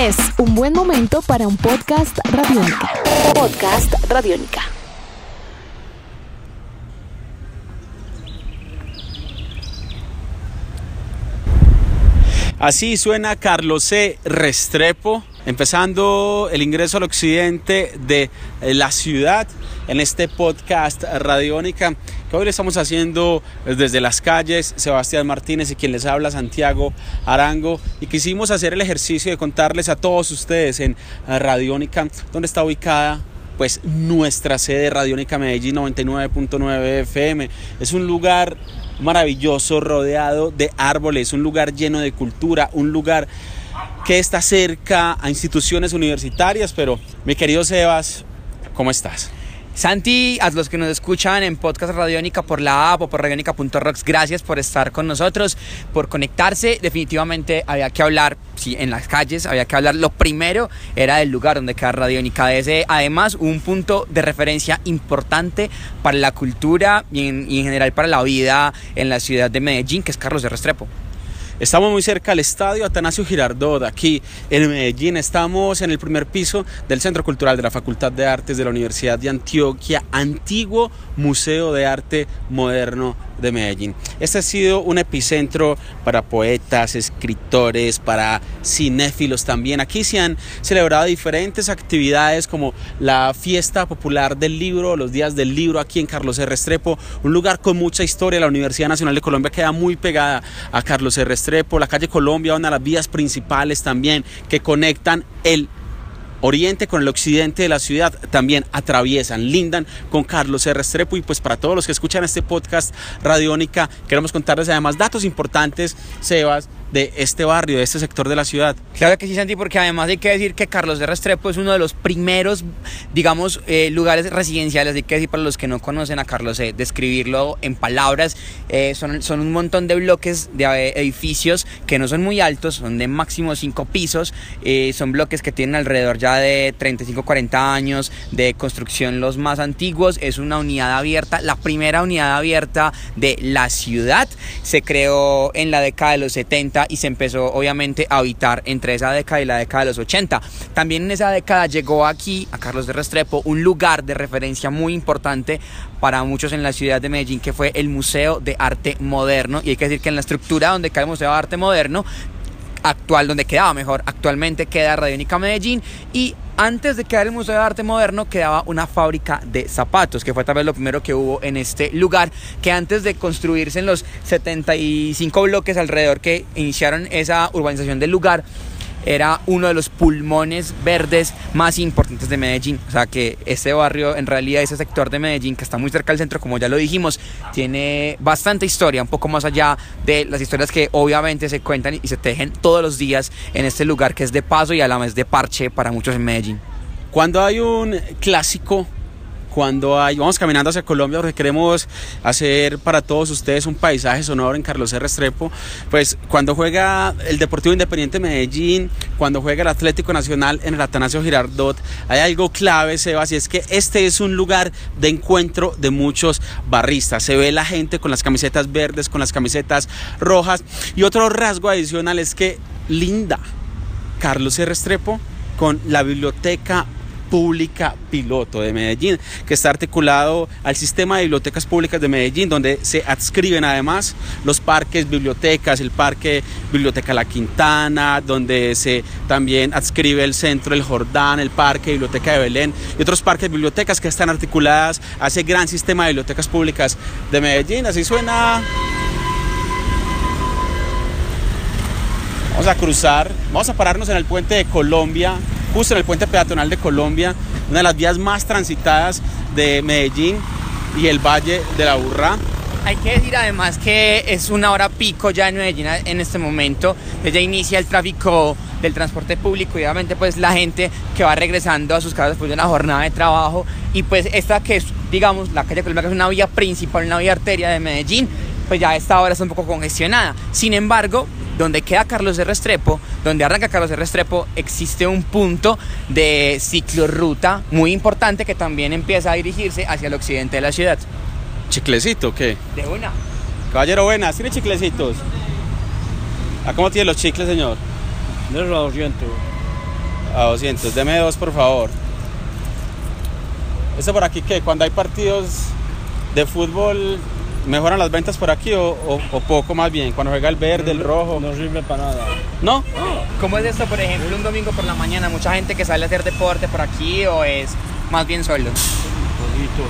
Es un buen momento para un podcast radiónica. Podcast radiónica. Así suena Carlos C. Restrepo, empezando el ingreso al occidente de la ciudad en este podcast radiónica que hoy le estamos haciendo desde las calles. Sebastián Martínez y quien les habla, Santiago Arango. Y quisimos hacer el ejercicio de contarles a todos ustedes en Radiónica dónde está ubicada pues nuestra sede Radiónica Medellín 99.9 FM. Es un lugar maravilloso, rodeado de árboles, un lugar lleno de cultura, un lugar que está cerca a instituciones universitarias, pero mi querido Sebas, ¿cómo estás? Santi, a los que nos escuchan en Podcast Radiónica por la app o por radiónica.rocks, gracias por estar con nosotros, por conectarse. Definitivamente había que hablar, sí, en las calles, había que hablar. Lo primero era del lugar donde queda Radiónica. Ese, además, un punto de referencia importante para la cultura y en, y en general para la vida en la ciudad de Medellín, que es Carlos de Restrepo. Estamos muy cerca del estadio Atanasio Girardot, aquí en Medellín. Estamos en el primer piso del Centro Cultural de la Facultad de Artes de la Universidad de Antioquia, antiguo Museo de Arte Moderno de Medellín. Este ha sido un epicentro para poetas, escritores, para cinéfilos también. Aquí se han celebrado diferentes actividades como la fiesta popular del libro, los días del libro aquí en Carlos R. Restrepo, un lugar con mucha historia. La Universidad Nacional de Colombia queda muy pegada a Carlos R. Restrepo, la calle Colombia, una de las vías principales también que conectan el oriente con el occidente de la ciudad también atraviesan, lindan con Carlos R. Restrepo y pues para todos los que escuchan este podcast Radiónica queremos contarles además datos importantes, Sebas, de este barrio, de este sector de la ciudad. Claro que sí, Santi, porque además hay que decir que Carlos de Restrepo es uno de los primeros, digamos, eh, lugares residenciales, hay que decir para los que no conocen a Carlos, eh, describirlo en palabras, eh, son, son un montón de bloques de eh, edificios que no son muy altos, son de máximo cinco pisos, son bloques que tienen alrededor ya de 35, 40 años de construcción los más antiguos, es una unidad abierta, la primera unidad abierta de la ciudad, se creó en la década de los 70, y se empezó obviamente a habitar entre esa década y la década de los 80. También en esa década llegó aquí a Carlos de Restrepo un lugar de referencia muy importante para muchos en la ciudad de Medellín que fue el Museo de Arte Moderno y hay que decir que en la estructura donde cae el Museo de Arte Moderno actual, donde quedaba mejor, actualmente queda Radiónica Medellín y antes de quedar el Museo de Arte Moderno quedaba una fábrica de zapatos, que fue tal vez lo primero que hubo en este lugar, que antes de construirse en los 75 bloques alrededor que iniciaron esa urbanización del lugar, era uno de los pulmones verdes más importantes de Medellín. O sea que este barrio, en realidad ese sector de Medellín que está muy cerca del centro, como ya lo dijimos, tiene bastante historia, un poco más allá de las historias que obviamente se cuentan y se tejen todos los días en este lugar que es de paso y a la vez de parche para muchos en Medellín. Cuando hay un clásico cuando hay, vamos caminando hacia Colombia porque queremos hacer para todos ustedes un paisaje sonoro en Carlos R. Restrepo, pues cuando juega el Deportivo Independiente Medellín, cuando juega el Atlético Nacional en el Atanasio Girardot, hay algo clave, Sebas, y es que este es un lugar de encuentro de muchos barristas. Se ve la gente con las camisetas verdes, con las camisetas rojas, y otro rasgo adicional es que linda Carlos R. Restrepo con la biblioteca Pública Piloto de Medellín, que está articulado al sistema de bibliotecas públicas de Medellín, donde se adscriben además los parques bibliotecas, el parque Biblioteca La Quintana, donde se también adscribe el centro El Jordán, el parque Biblioteca de Belén y otros parques bibliotecas que están articuladas a ese gran sistema de bibliotecas públicas de Medellín. Así suena Vamos a cruzar, vamos a pararnos en el puente de Colombia, justo en el puente peatonal de Colombia, una de las vías más transitadas de Medellín y el Valle de la Burra. Hay que decir además que es una hora pico ya en Medellín en este momento. Ya inicia el tráfico del transporte público y obviamente pues la gente que va regresando a sus casas después de una jornada de trabajo. Y pues esta que es, digamos, la calle Colombia que es una vía principal, una vía arteria de Medellín, pues ya a esta hora está un poco congestionada. Sin embargo, donde queda Carlos de Restrepo, donde arranca Carlos de Restrepo, existe un punto de ciclorruta muy importante que también empieza a dirigirse hacia el occidente de la ciudad. ¿Chiclecito qué? De una. Caballero, buenas, ¿tiene chiclecitos? ¿A cómo tiene los chicles, señor? De los 200. A 200. Deme dos, por favor. ¿Eso por aquí qué? Cuando hay partidos de fútbol, ¿mejoran las ventas por aquí o, o- o poco más bien? Cuando juega el verde, el rojo. No sirve para nada. ¿No? ¿Cómo es esto, por ejemplo, un domingo por la mañana? ¿Mucha gente que sale a hacer deporte por aquí o es más bien solo? Poquito.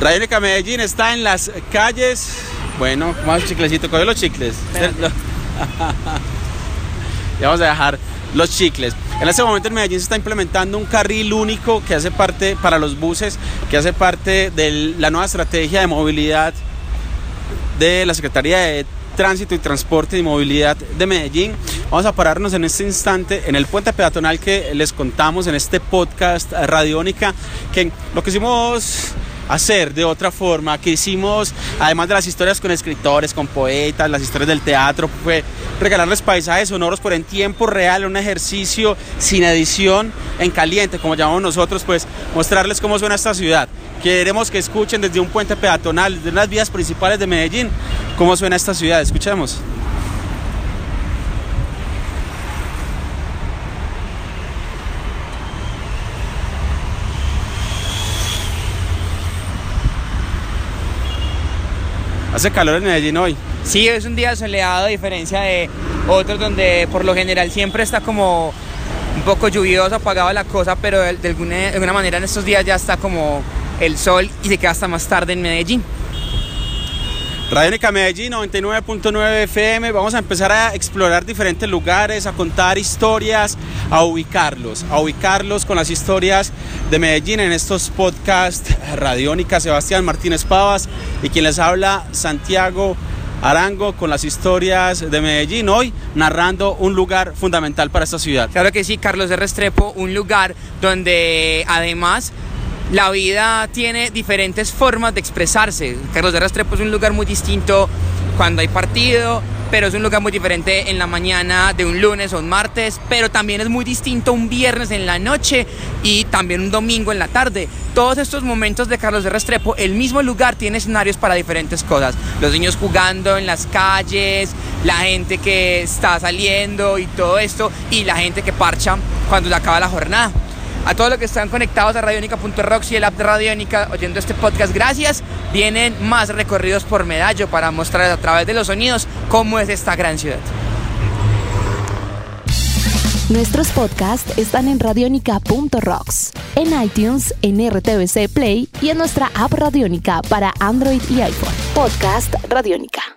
Radiónica Medellín está en las calles. Bueno, más chiclecito, coge los chicles. y vamos a dejar los chicles. En este momento en Medellín se está implementando un carril único que hace parte para los buses, que hace parte de la nueva estrategia de movilidad de la Secretaría de Tránsito y Transporte y Movilidad de Medellín. Vamos a pararnos en este instante en el puente peatonal que les contamos en este podcast eh, Radiónica, que lo que hicimos hacer de otra forma, que hicimos, además de las historias con escritores, con poetas, las historias del teatro, fue regalarles paisajes sonoros, pero en tiempo real, un ejercicio sin edición, en caliente, como llamamos nosotros, pues mostrarles cómo suena esta ciudad. Queremos que escuchen desde un puente peatonal, desde unas vías principales de Medellín, cómo suena esta ciudad. Escuchemos. Hace calor en Medellín hoy. Sí, es un día soleado a diferencia de otros donde por lo general siempre está como un poco lluvioso, apagado la cosa, pero de, alguna, de alguna manera en estos días ya está como el sol y se queda hasta más tarde en Medellín. Radiónica Medellín 99.9 FM. Vamos a empezar a explorar diferentes lugares, a contar historias, a ubicarlos, a ubicarlos con las historias de Medellín en estos podcasts Radiónica Sebastián Martínez Pavas y quien les habla Santiago Arango con las historias de Medellín hoy narrando un lugar fundamental para esta ciudad. Claro que sí, Carlos de Restrepo, un lugar donde además la vida tiene diferentes formas de expresarse. Carlos de Restrepo es un lugar muy distinto cuando hay partido, pero es un lugar muy diferente en la mañana de un lunes o un martes, pero también es muy distinto un viernes en la noche y también un domingo en la tarde. Todos estos momentos de Carlos de Restrepo, el mismo lugar tiene escenarios para diferentes cosas. Los niños jugando en las calles, la gente que está saliendo y todo esto, y la gente que parcha cuando se acaba la jornada. A todos los que están conectados a radionica.rocks y el app de Radionica oyendo este podcast, gracias. Vienen más recorridos por Medallo para mostrar a través de los sonidos cómo es esta gran ciudad. Nuestros podcasts están en radionica.rocks, en iTunes, en RTVC Play y en nuestra app Radionica para Android y iPhone. Podcast Radionica.